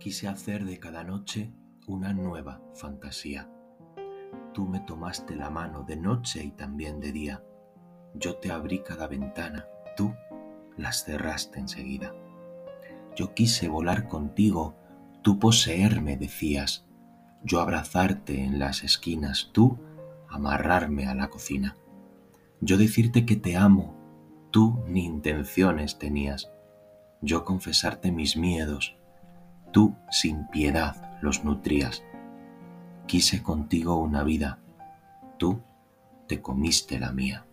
Quise hacer de cada noche una nueva fantasía. Tú me tomaste la mano de noche y también de día. Yo te abrí cada ventana, tú las cerraste enseguida. Yo quise volar contigo, tú poseerme decías, yo abrazarte en las esquinas, tú amarrarme a la cocina. Yo decirte que te amo, tú ni intenciones tenías. Yo confesarte mis miedos, tú sin piedad los nutrías. Quise contigo una vida, tú te comiste la mía.